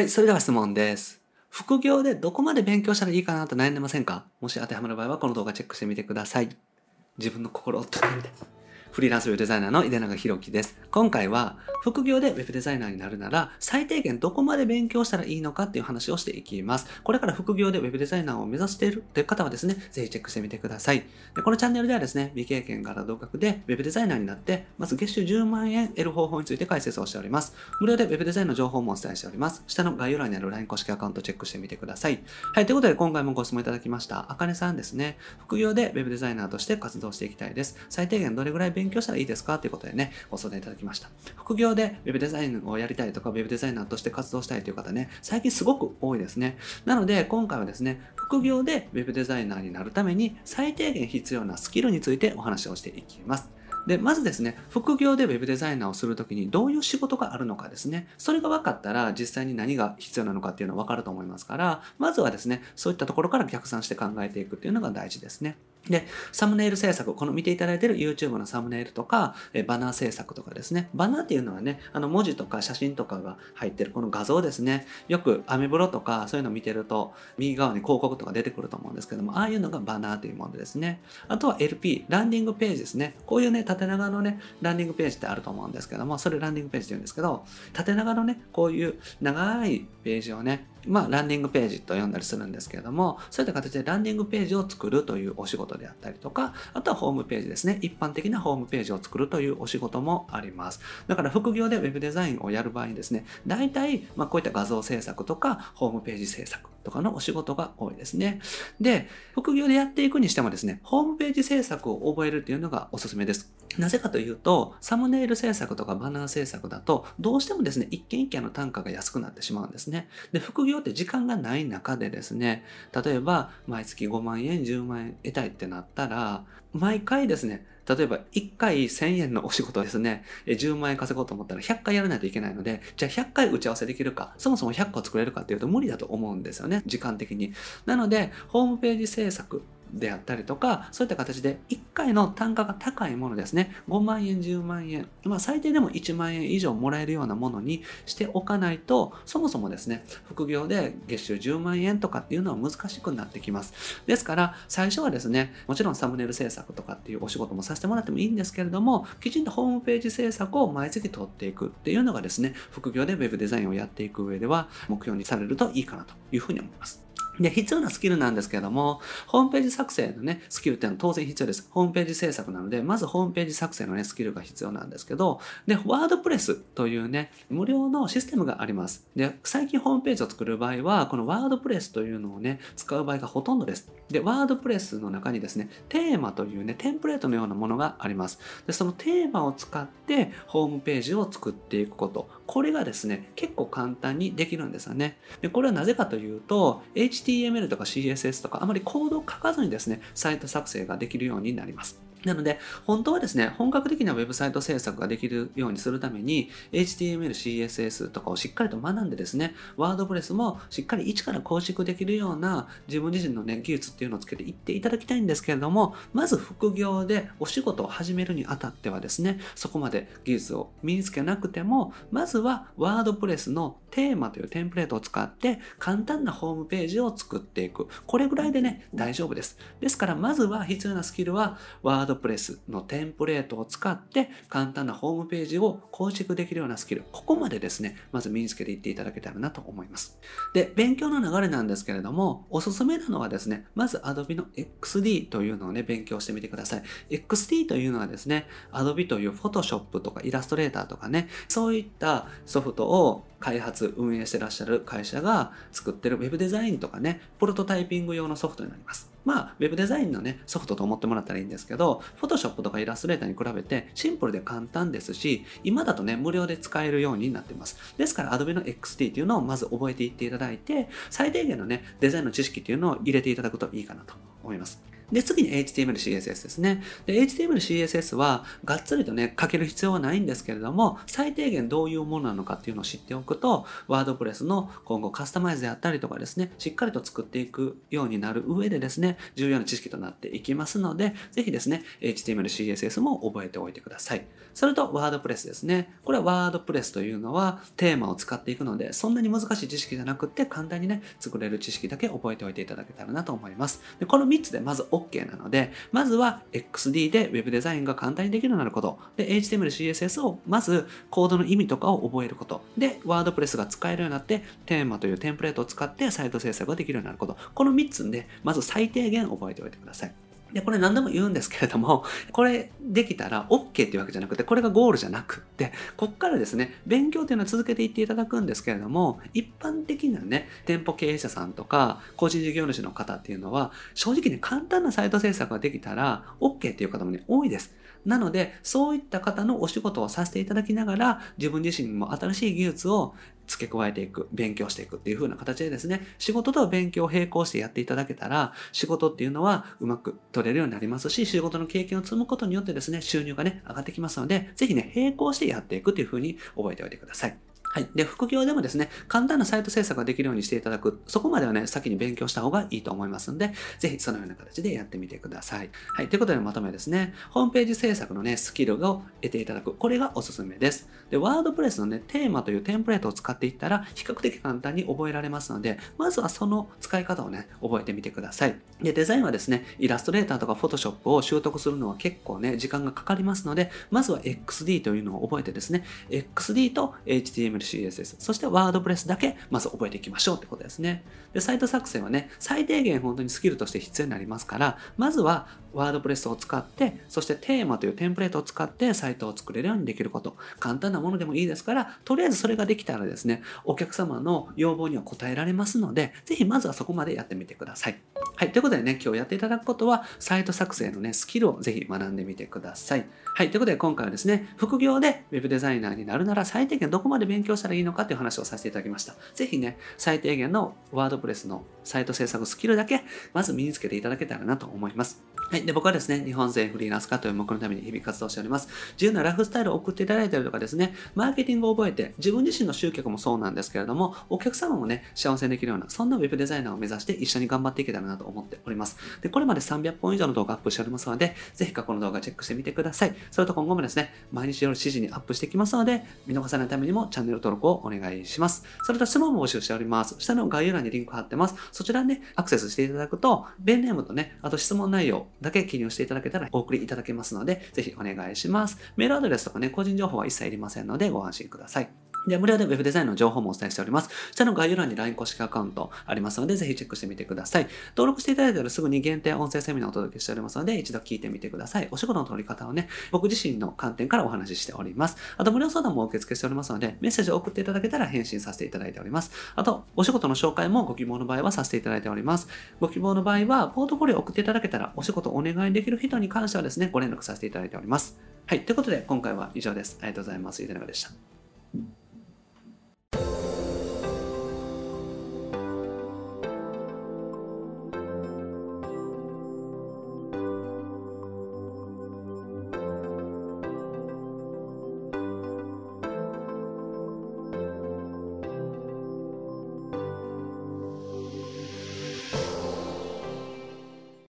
はい、それでは質問です。副業でどこまで勉強したらいいかなと悩んでませんか？もし当てはまる場合はこの動画チェックしてみてください。自分の心を整えて。フリーランスウェブデザイナーの井出永弘樹です。今回は副業でウェブデザイナーになるなら最低限どこまで勉強したらいいのかっていう話をしていきます。これから副業でウェブデザイナーを目指しているという方はですね、ぜひチェックしてみてください。でこのチャンネルではですね、未経験から独学でウェブデザイナーになって、まず月収10万円得る方法について解説をしております。無料でウェブデザインの情報もお伝えしております。下の概要欄にある LINE 公式アカウントチェックしてみてください。はい、ということで今回もご質問いただきました。あかねさんですね。副業でウェブデザイナーとして活動していきたいです。最低限どれぐらい勉強したらいいですか？ということでね、ご相談いただきました。副業でウェブデザインをやりたいとか、ウェブデザイナーとして活動したいという方ね、最近すごく多いですね。なので、今回はですね、副業でウェブデザイナーになるために最低限必要なスキルについてお話をしていきます。で、まずですね、副業でウェブデザイナーをするときにどういう仕事があるのかですね、それが分かったら実際に何が必要なのかっていうのは分かると思いますから、まずはですね、そういったところから逆算して考えていくっていうのが大事ですね。で、サムネイル制作、この見ていただいている YouTube のサムネイルとか、えバナー制作とかですね。バナーっていうのはね、あの文字とか写真とかが入ってるこの画像ですね。よくアメブロとかそういうの見てると、右側に広告とか出てくると思うんですけども、ああいうのがバナーというものですね。あとは LP、ランディングページですね。こういうね、縦長のね、ランディングページってあると思うんですけども、それランディングページって言うんですけど、縦長のね、こういう長いページをね、まあ、ランディングページと呼んだりするんですけれども、そういった形でランディングページを作るというお仕事であったりとか、あとはホームページですね。一般的なホームページを作るというお仕事もあります。だから副業でウェブデザインをやる場合にですね、大体、まあ、こういった画像制作とか、ホームページ制作とかのお仕事が多いですね。で、副業でやっていくにしてもですね、ホームページ制作を覚えるっていうのがおすすめです。なぜかというと、サムネイル制作とかバナー制作だと、どうしてもですね、一件一件の単価が安くなってしまうんですね。で、副業って時間がない中でですね、例えば、毎月5万円、10万円得たいってなったら、毎回ですね、例えば1回1000円のお仕事ですね、10万円稼ごうと思ったら100回やらないといけないので、じゃあ100回打ち合わせできるか、そもそも100個作れるかっていうと無理だと思うんですよね、時間的に。なので、ホームページ制作であったりとか、そういった形で1回の単価が高いものですね、5万円、10万円、まあ最低でも1万円以上もらえるようなものにしておかないと、そもそもですね、副業で月収10万円とかっていうのは難しくなってきます。ですから、最初はですね、もちろんサムネイル制作とかっていうお仕事もさせてもらってもいいんですけれども、きちんとホームページ制作を毎月取っていくっていうのがですね、副業でウェブデザインをやっていく上では目標にされるといいかなというふうに思います。で、必要なスキルなんですけども、ホームページ作成のね、スキルっていうのは当然必要です。ホームページ制作なので、まずホームページ作成のね、スキルが必要なんですけど、で、ワードプレスというね、無料のシステムがあります。で、最近ホームページを作る場合は、このワードプレスというのをね、使う場合がほとんどです。で、ワードプレスの中にですね、テーマというね、テンプレートのようなものがあります。で、そのテーマを使って、ホームページを作っていくこと。これがですね、結構簡単にできるんですよね。で、これはなぜかというと、HTML とか CSS とかあまりコードを書かずにですね、サイト作成ができるようになります。なので、本当はですね、本格的なウェブサイト制作ができるようにするために、HTML、CSS とかをしっかりと学んでですね、ワードプレスもしっかり一から構築できるような自分自身のね、技術っていうのをつけていっていただきたいんですけれども、まず副業でお仕事を始めるにあたってはですね、そこまで技術を身につけなくても、まずはワードプレスのテーマというテンプレートを使って簡単なホームページを作っていく。これぐらいでね、大丈夫です。ですから、まずは必要なスキルは、ワードプレスのテンプレートを使って簡単なホームページを構築できるようなスキル。ここまでですね、まず身につけていっていただけたらなと思います。で、勉強の流れなんですけれども、おすすめなのはですね、まず Adobe の XD というのをね、勉強してみてください。XD というのはですね、Adobe という Photoshop とか Illustrator とかね、そういったソフトを開発、運営してらっしゃる会社が作ってる Web デザインとかね、プロトタイピング用のソフトになります。まあ、ウェブデザインのね、ソフトと思ってもらったらいいんですけど、Photoshop とかイラストレーターに比べてシンプルで簡単ですし、今だとね、無料で使えるようになってます。ですから、Adobe の XT っていうのをまず覚えていっていただいて、最低限のね、デザインの知識というのを入れていただくといいかなと思います。で、次に HTML、CSS ですね。で、HTML、CSS は、がっつりとね、書ける必要はないんですけれども、最低限どういうものなのかっていうのを知っておくと、ワードプレスの今後カスタマイズであったりとかですね、しっかりと作っていくようになる上でですね、重要な知識となっていきますので、ぜひですね、HTML、CSS も覚えておいてください。それと、ワードプレスですね。これはワードプレスというのは、テーマを使っていくので、そんなに難しい知識じゃなくて、簡単にね、作れる知識だけ覚えておいていただけたらなと思います。でこの3つでまず OK なので、まずは XD で Web デザインが簡単にできるようになること。で、HTML、CSS をまずコードの意味とかを覚えること。で、WordPress が使えるようになって、テーマというテンプレートを使ってサイト制作ができるようになること。この3つで、まず最低限覚えておいてください。で、これ何度も言うんですけれども、これできたら OK っていうわけじゃなくて、これがゴールじゃなくって、こっからですね、勉強っていうのは続けていっていただくんですけれども、一般的なね、店舗経営者さんとか、個人事業主の方っていうのは、正直ね、簡単なサイト制作ができたら、OK っていう方もね、多いです。なので、そういった方のお仕事をさせていただきながら、自分自身も新しい技術を付け加えていく、勉強していくっていう風な形でですね、仕事と勉強を並行してやっていただけたら、仕事っていうのはうまく取取れるようになりますし、仕事の経験を積むことによってですね、収入がね、上がってきますので、ぜひね、並行してやっていくというふうに覚えておいてください。はい。で、副業でもですね、簡単なサイト制作ができるようにしていただく、そこまではね、先に勉強した方がいいと思いますので、ぜひそのような形でやってみてください。はい。ということでまとめですね、ホームページ制作のね、スキルを得ていただく、これがおすすめです。で、ワードプレスのね、テーマというテンプレートを使っていったら、比較的簡単に覚えられますので、まずはその使い方をね、覚えてみてください。で、デザインはですね、イラストレーターとかフォトショップを習得するのは結構ね、時間がかかりますので、まずは XD というのを覚えてですね、XD と HTML、CSS、そしてしてワードプレスだけまず覚えていきましょうってことですね。で、サイト作成はね、最低限本当にスキルとして必要になりますから、まずはワードプレスを使って、そしてテーマというテンプレートを使ってサイトを作れるようにできること。簡単なものでもいいですから、とりあえずそれができたらですね、お客様の要望には応えられますので、ぜひまずはそこまでやってみてください。はい。ということでね、今日やっていただくことは、サイト作成のね、スキルをぜひ学んでみてください。はい。ということで今回はですね、副業で Web デザイナーになるなら最低限どこまで勉強したらいいのかっていう話をさせていただきました。ぜひね、最低限のワードプレスのサイト制作スキルだけ、まず身につけていただけたらなと思います。はい。で、僕はですね、日本全フリーランス化という目のために日々活動しております。自由なライフスタイルを送っていただいたりとかですね、マーケティングを覚えて、自分自身の集客もそうなんですけれども、お客様もね、幸せにできるような、そんな Web デザイナーを目指して一緒に頑張っていけたらなと思っております。で、これまで300本以上の動画アップしておりますので、ぜひ過去の動画チェックしてみてください。それと今後もですね、毎日夜7時にアップしていきますので、見逃さないためにもチャンネル登録をお願いします。それと質問も募集しております。下の概要欄にリンク貼ってます。そちらね、アクセスしていただくと、ベンネームとね、あと質問内容だけ記入していただけたらお送りいただけますので、ぜひお願いします。メールアドレスとかね、個人情報は一切いりませんのでご安心ください。で、無料で Web デザインの情報もお伝えしております。下の概要欄に LINE 公式アカウントありますので、ぜひチェックしてみてください。登録していただいたらすぐに限定音声セミナーをお届けしておりますので、一度聞いてみてください。お仕事の取り方をね、僕自身の観点からお話ししております。あと、無料相談も受付しておりますので、メッセージを送っていただけたら返信させていただいております。あと、お仕事の紹介もご希望の場合はさせていただいております。ご希望の場合は、ポートフォリオを送っていただけたら、お仕事お願いできる人に関してはですね、ご連絡させていただいております。はい。ということで、今回は以上です。ありがとうございます。井出永でした？you